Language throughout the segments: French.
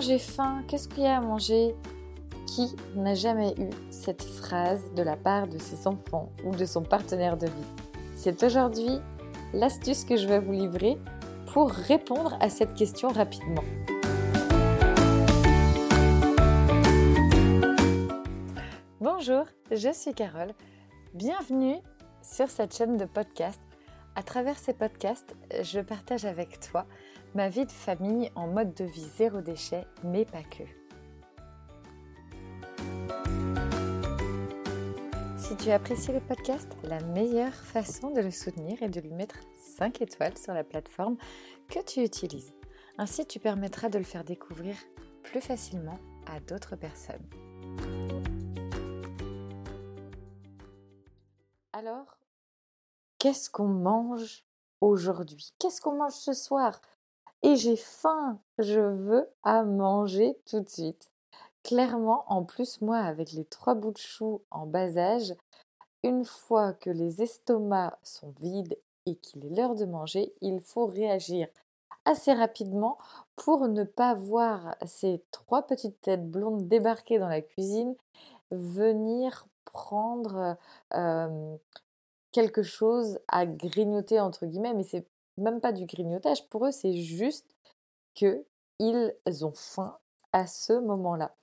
J'ai faim, qu'est-ce qu'il y a à manger? Qui n'a jamais eu cette phrase de la part de ses enfants ou de son partenaire de vie? C'est aujourd'hui l'astuce que je vais vous livrer pour répondre à cette question rapidement. Bonjour, je suis Carole. Bienvenue sur cette chaîne de podcast. À travers ces podcasts, je partage avec toi ma vie de famille en mode de vie zéro déchet, mais pas que. Si tu apprécies le podcast, la meilleure façon de le soutenir est de lui mettre 5 étoiles sur la plateforme que tu utilises. Ainsi, tu permettras de le faire découvrir plus facilement à d'autres personnes. Alors, qu'est-ce qu'on mange aujourd'hui? Qu'est-ce qu'on mange ce soir? Et j'ai faim, je veux à manger tout de suite. Clairement, en plus, moi, avec les trois bouts de chou en bas âge, une fois que les estomacs sont vides et qu'il est l'heure de manger, il faut réagir assez rapidement pour ne pas voir ces trois petites têtes blondes débarquer dans la cuisine, venir prendre quelque chose à grignoter entre guillemets, mais c'est même pas du grignotage. Pour eux, c'est juste que ils ont faim à ce moment-là.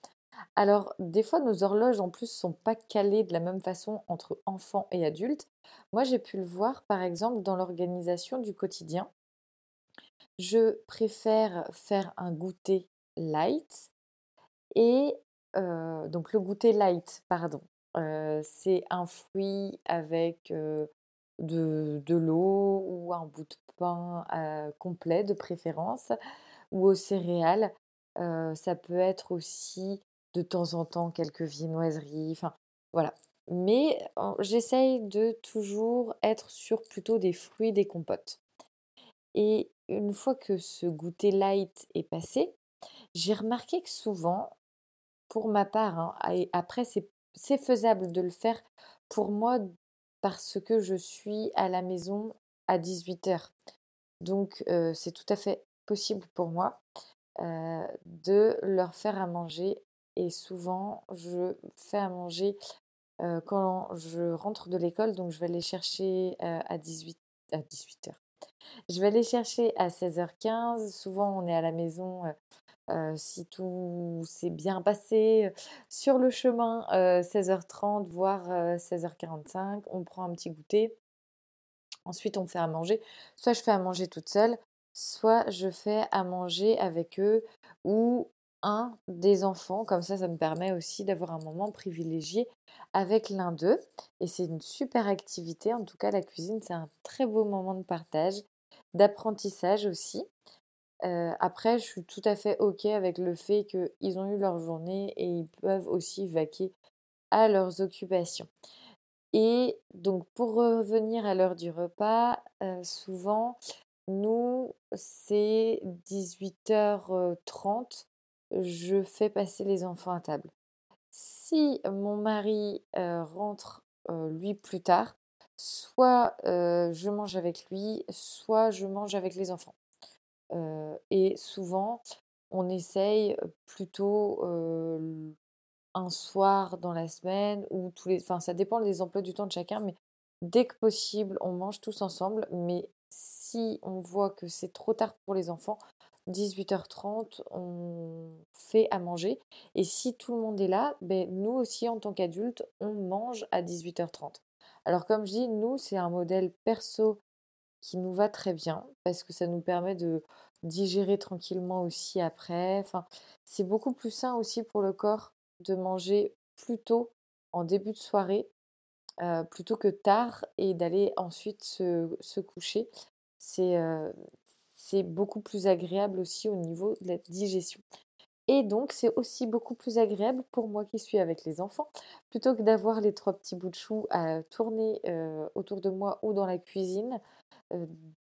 Alors, des fois, nos horloges en plus sont pas calées de la même façon entre enfants et adultes. Moi, j'ai pu le voir, par exemple, dans l'organisation du quotidien. Je préfère faire un goûter light et donc le goûter light, pardon, c'est un fruit avec de, l'eau ou un bout de pain complet de préférence ou aux céréales. ça peut être aussi de temps en temps quelques viennoiseries, enfin voilà. Mais j'essaye de toujours être sur plutôt des fruits, des compotes. Et une fois que ce goûter light est passé, j'ai remarqué que souvent, pour ma part, hein, après c'est c'est faisable de le faire pour moi parce que je suis à la maison à 18h. Donc c'est tout à fait possible pour moi de leur faire à manger. Et souvent, je fais à manger quand je rentre de l'école. Donc je vais les chercher à, 18, à 18h. Je vais les chercher à 16h15. Souvent, on est à la maison si tout s'est bien passé sur le chemin, 16h30, voire 16h45, on prend un petit goûter. Ensuite, on fait à manger. Soit je fais à manger toute seule, soit je fais à manger avec eux ou un des enfants. Comme ça, ça me permet aussi d'avoir un moment privilégié avec l'un d'eux. Et c'est une super activité. En tout cas, la cuisine, c'est un très beau moment de partage, d'apprentissage aussi après, je suis tout à fait OK avec le fait qu'ils ont eu leur journée et ils peuvent aussi vaquer à leurs occupations. Et donc, pour revenir à l'heure du repas, souvent, nous, c'est 18h30, je fais passer les enfants à table. Si mon mari rentre, lui, plus tard, soit je mange avec lui, soit je mange avec les enfants et souvent, on essaye plutôt un soir dans la semaine ou tous les. Enfin, ça dépend des emplois du temps de chacun, mais dès que possible, on mange tous ensemble. Mais si on voit que c'est trop tard pour les enfants, 18h30, on fait à manger. Et si tout le monde est là, ben, nous aussi, en tant qu'adultes, on mange à 18h30. Alors, comme je dis, nous, c'est un modèle perso qui nous va très bien parce que ça nous permet de digérer tranquillement aussi après. Enfin, c'est beaucoup plus sain aussi pour le corps de manger plus tôt en début de soirée plutôt que tard et d'aller ensuite se, coucher. C'est c'est beaucoup plus agréable aussi au niveau de la digestion. Et donc, c'est aussi beaucoup plus agréable pour moi qui suis avec les enfants, plutôt que d'avoir les trois petits bouts de chou à tourner autour de moi ou dans la cuisine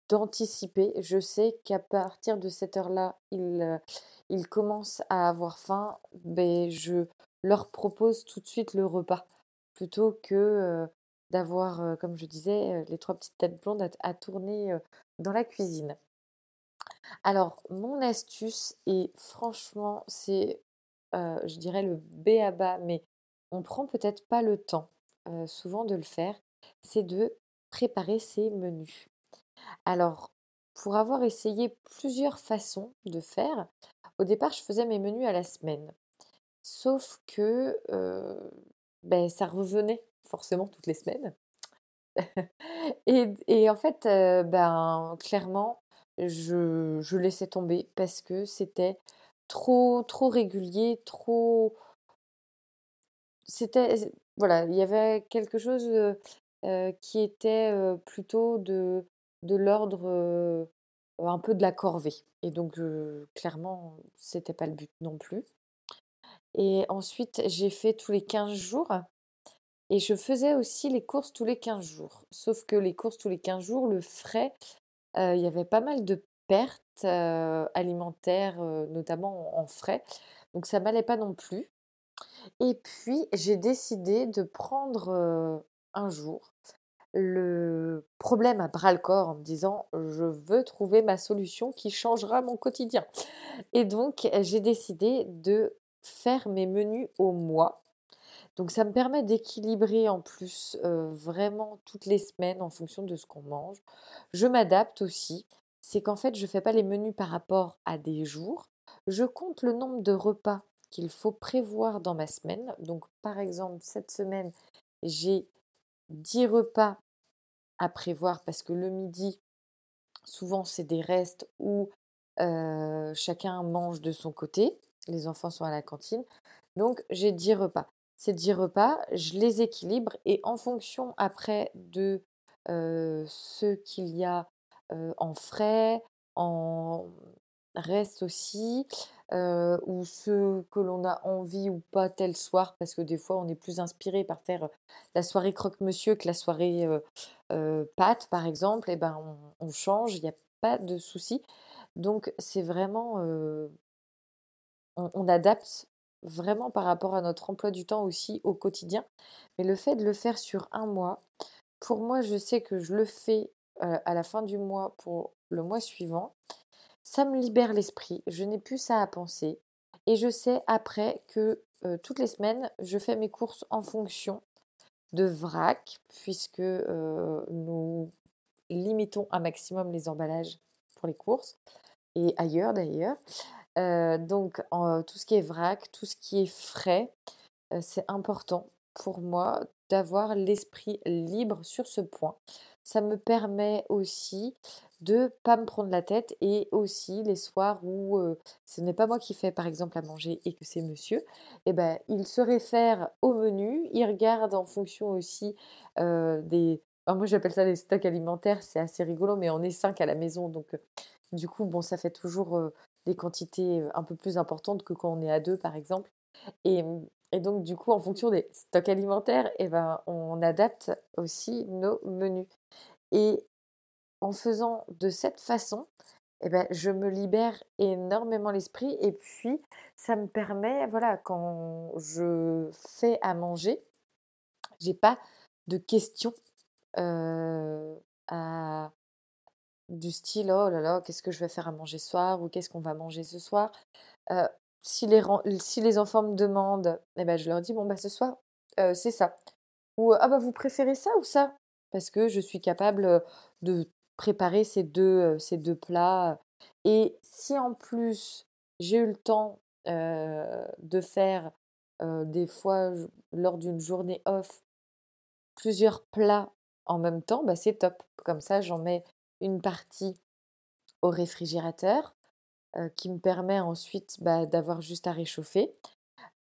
d'anticiper. Je sais qu'à partir de cette heure-là, ils, commencent à avoir faim. Ben, je leur propose tout de suite le repas plutôt que d'avoir, comme je disais, les trois petites têtes blondes à, tourner dans la cuisine. Alors, mon astuce, et franchement, c'est, je dirais le b.a.-ba, mais on prend peut-être pas le temps, souvent de le faire, c'est de préparer ses menus. Alors, pour avoir essayé plusieurs façons de faire, au départ, je faisais mes menus à la semaine. Sauf que, beh, ça revenait forcément toutes les semaines. Et en fait, ben, clairement, je laissais tomber parce que c'était trop trop régulier, trop c'était voilà, il y avait quelque chose, qui était, plutôt de de l'ordre, un peu de la corvée et donc clairement, c'était pas le but non plus et ensuite, j'ai fait tous les 15 jours et je faisais aussi les courses tous les 15 jours. Sauf que les courses tous les 15 jours, le frais, il y avait pas mal de pertes, alimentaires, notamment en frais, donc ça m'allait pas non plus et puis j'ai décidé de prendre, un jour le problème à bras le corps en me disant: «Je veux trouver ma solution qui changera mon quotidien» et donc j'ai décidé de faire mes menus au mois. Donc ça me permet d'équilibrer en plus, heu, vraiment toutes les semaines en fonction de ce qu'on mange. Je m'adapte aussi, c'est qu'en fait, je fais pas les menus par rapport à des jours. Je compte le nombre de repas qu'il faut prévoir dans ma semaine. Donc par exemple, cette semaine, j'ai 10 repas à prévoir parce que le midi, souvent c'est des restes où, chacun mange de son côté. Les enfants sont à la cantine, donc j'ai 10 repas. Ces 10 repas, je les équilibre et en fonction après de, ce qu'il y a, en frais, en reste aussi, heu, ou ce que l'on a envie ou pas tel soir, parce que des fois on est plus inspiré par faire, la soirée croque-monsieur que la soirée, heu, pâtes par exemple et ben on change, il y a pas de souci. Donc c'est vraiment, on on adapte vraiment par rapport à notre emploi du temps aussi au quotidien. Mais le fait de le faire sur un mois, pour moi, je sais que je le fais, à la fin du mois pour le mois suivant. Ça me libère l'esprit, je n'ai plus ça à penser et je sais après que, toutes les semaines, je fais mes courses en fonction de vrac puisque, nous limitons un maximum les emballages pour les courses et ailleurs d'ailleurs. Donc tout ce qui est vrac, tout ce qui est frais, c'est important pour moi d'avoir l'esprit libre sur ce point. Ça me permet aussi de pas me prendre la tête et aussi les soirs où, heu, ce n'est pas moi qui fais par exemple à manger et que c'est monsieur et bah, il se réfère au menu, il regarde en fonction aussi, heu, des moi j'appelle ça les stocks alimentaires, c'est assez rigolo mais on est 5 à la maison donc heu, du coup bon ça fait toujours, des quantités, un peu plus importantes que quand on est à 2 par exemple. Et mmh et donc du coup en fonction des stocks alimentaires et ben, on adapte aussi nos menus. Et en faisant de cette façon et bah, je me libère énormément l'esprit et puis ça me permet, voilà, quand je fais à manger, j'ai pas de questions, du style: «Oh là là, qu'est-ce que je vais faire à manger ce soir?» ou «Qu'est-ce qu'on va manger ce soir?» si les enfants me demandent et bah, je leur dis: «Bon, bah, ce soir, c'est ça» ou «Ah bah, vous préférez ça ou ça?» parce que je suis capable, de préparer ces 2, heu, ces 2 plats et si en plus j'ai eu le temps, de faire, des fois lors d'une journée off plusieurs plats en même temps, bah, c'est top. Comme ça, j'en mets une partie au réfrigérateur, qui me permet ensuite, bah, d'avoir juste à réchauffer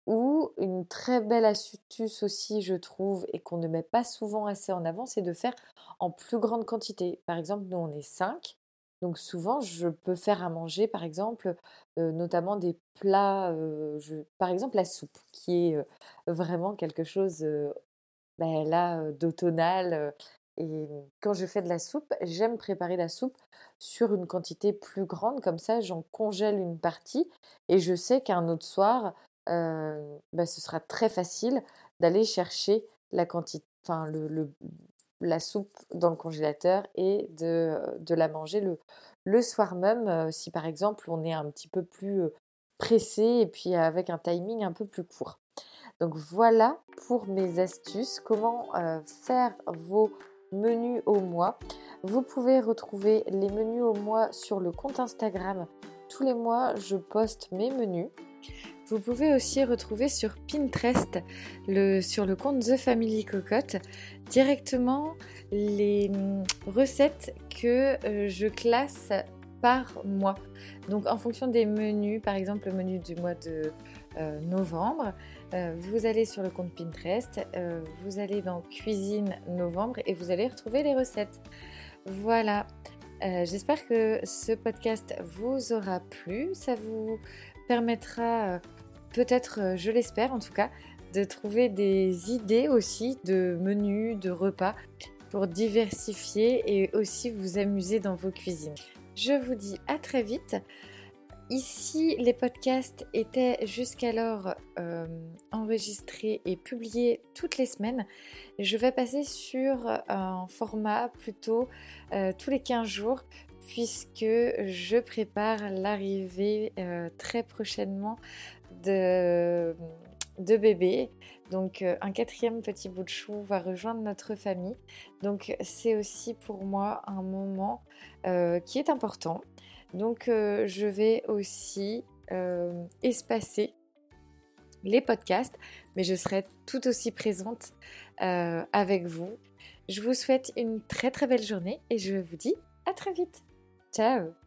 ou une très belle astuce aussi, je trouve et qu'on ne met pas souvent assez en avant, c'est de faire en plus grande quantité. Par exemple, nous, on est 5, donc souvent, je peux faire à manger, par exemple, heu, notamment des plats, heu, je par exemple, la soupe qui est, heu, vraiment quelque chose, bah, là, d'automnal, et quand je fais de la soupe, j'aime préparer la soupe sur une quantité plus grande, comme ça, j'en congèle une partie et je sais qu'un autre soir, bah, ce sera très facile d'aller chercher la quanti enfin le la soupe dans le congélateur et de, de la manger le, le soir même si par exemple on est un petit peu plus pressé et puis avec un timing un peu plus court. Donc voilà pour mes astuces, comment faire vos menus au mois. Vous pouvez retrouver les menus au mois sur le compte Instagram. Tous les mois, je poste mes menus. Vous pouvez aussi retrouver sur Pinterest, sur le compte The Family Cocotte, directement les hum, recettes que euh, je classe par mois. Donc en fonction des menus, par exemple le menu du mois de euh, novembre, euh, vous allez sur le compte Pinterest, vous allez dans cuisine novembre et vous allez retrouver les recettes. Voilà. J'espère que ce podcast vous aura plu. Ça vous permettra peut-être, euh, je l'espère en tout cas, de trouver des idées aussi de menus, de repas pour diversifier et aussi vous amuser dans vos cuisines. Je vous dis à très vite. Ici, les podcasts étaient jusqu'alors euh, enregistrés et publiés toutes les semaines. Je vais passer sur un format plutôt euh, tous les 15 jours puisque je prépare l'arrivée très prochainement de, de bébés. Donc euh, un quatrième petit bout de chou va rejoindre notre famille. Donc c'est aussi pour moi un moment euh, qui est important. Donc euh, je vais aussi espacer les podcasts, mais je serai tout aussi présente avec vous. Je vous souhaite une très très belle journée et je vous dis à très vite. Ciao